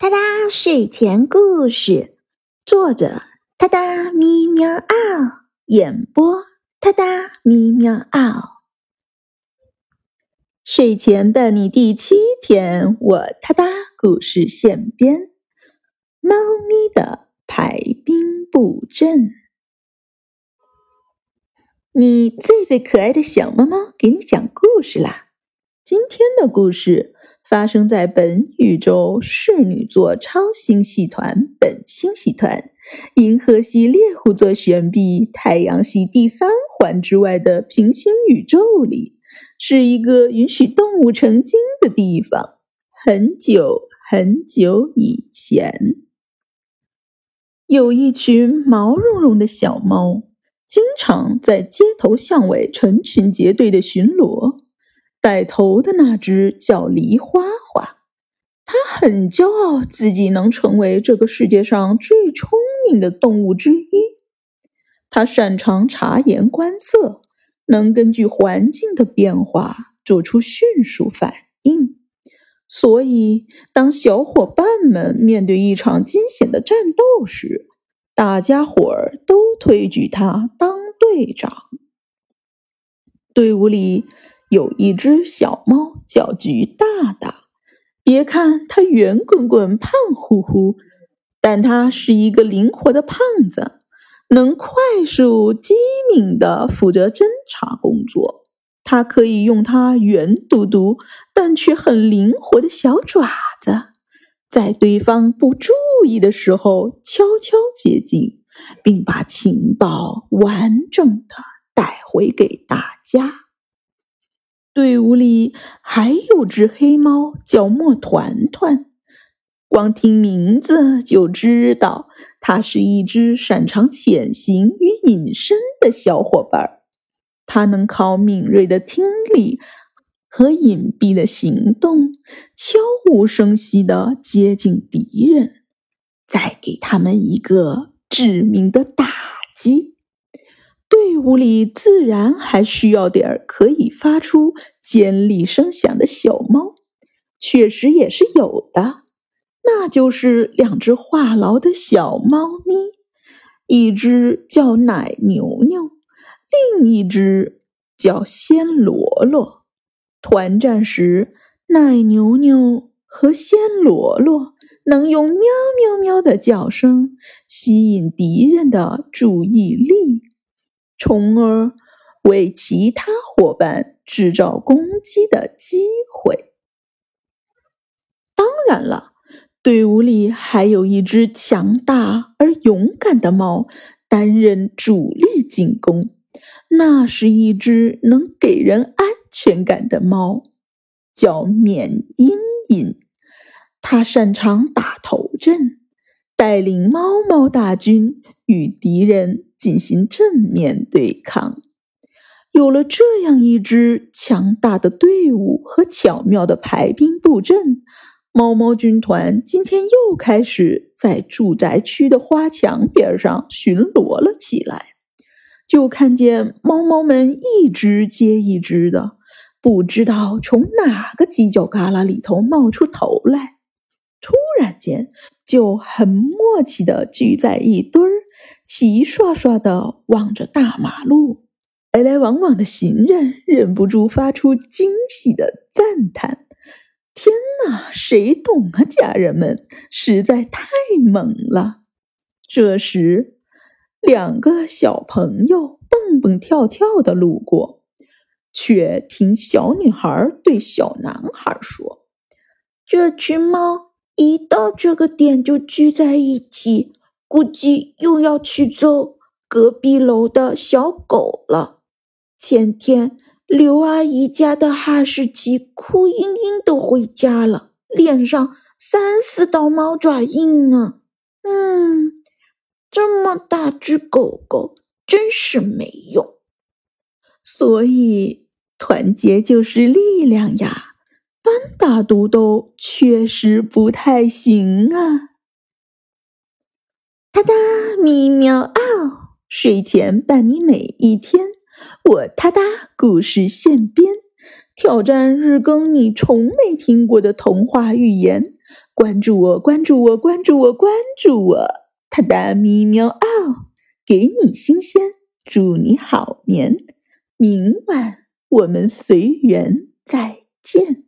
哒哒睡前故事，作者：哒哒咪喵嗷，演播：哒哒咪喵嗷。睡前伴你第七天，我哒哒故事现编：猫咪的排兵布阵。你最最可爱的小猫猫，给你讲故事啦！今天的故事。发生在本宇宙侍女座超星系团本星系团、银河系猎户座旋臂、太阳系第三环之外的平行宇宙里，是一个允许动物成精的地方。很久很久以前，有一群毛茸茸的小猫，经常在街头巷尾成群结队的巡逻。带头的那只叫梨花花，它很骄傲自己能成为这个世界上最聪明的动物之一。它擅长察言观色，能根据环境的变化做出迅速反应。所以，当小伙伴们面对一场惊险的战斗时，大家伙儿都推举他当队长。队伍里。有一只小猫叫菊大大，别看它圆滚滚、胖乎乎，但它是一个灵活的胖子，能快速机敏地负责侦查工作。它可以用它圆嘟嘟但却很灵活的小爪子，在对方不注意的时候悄悄接近，并把情报完整的带回给大家。队伍里还有只黑猫，叫墨团团。光听名字就知道，它是一只擅长潜行与隐身的小伙伴儿。它能靠敏锐的听力和隐蔽的行动，悄无声息地接近敌人，再给他们一个致命的打击。队伍里自然还需要点儿可以发出尖利声响的小猫，确实也是有的，那就是两只话痨的小猫咪，一只叫奶牛牛，另一只叫鲜罗罗。团战时，奶牛牛和鲜罗罗能用喵喵喵的叫声吸引敌人的注意力。从而为其他伙伴制造攻击的机会。当然了，队伍里还有一只强大而勇敢的猫担任主力进攻，那是一只能给人安全感的猫，叫缅因因。它擅长打头阵，带领猫猫大军与敌人。进行正面对抗。有了这样一支强大的队伍和巧妙的排兵布阵，猫猫军团今天又开始在住宅区的花墙边上巡逻了起来。就看见猫猫们一只接一只的，不知道从哪个犄角旮旯里头冒出头来，突然间就很默契的聚在一堆儿。齐刷刷的望着大马路，来来往往的行人忍不住发出惊喜的赞叹：“天哪，谁懂啊？家人们实在太猛了！”这时，两个小朋友蹦蹦跳跳的路过，却听小女孩对小男孩说：“这群猫一到这个点就聚在一起。”估计又要去揍隔壁楼的小狗了。前天刘阿姨家的哈士奇哭嘤嘤的回家了，脸上三四道猫爪印呢。嗯，这么大只狗狗真是没用。所以团结就是力量呀，单打独斗确实不太行啊。哒哒咪喵嗷，睡前伴你每一天。我哒哒故事现编，挑战日更。你从没听过的童话寓言，关注我、关注我、关注我、关注我。哒哒咪喵嗷，给你新鲜，祝你好眠。明晚我们随缘再见。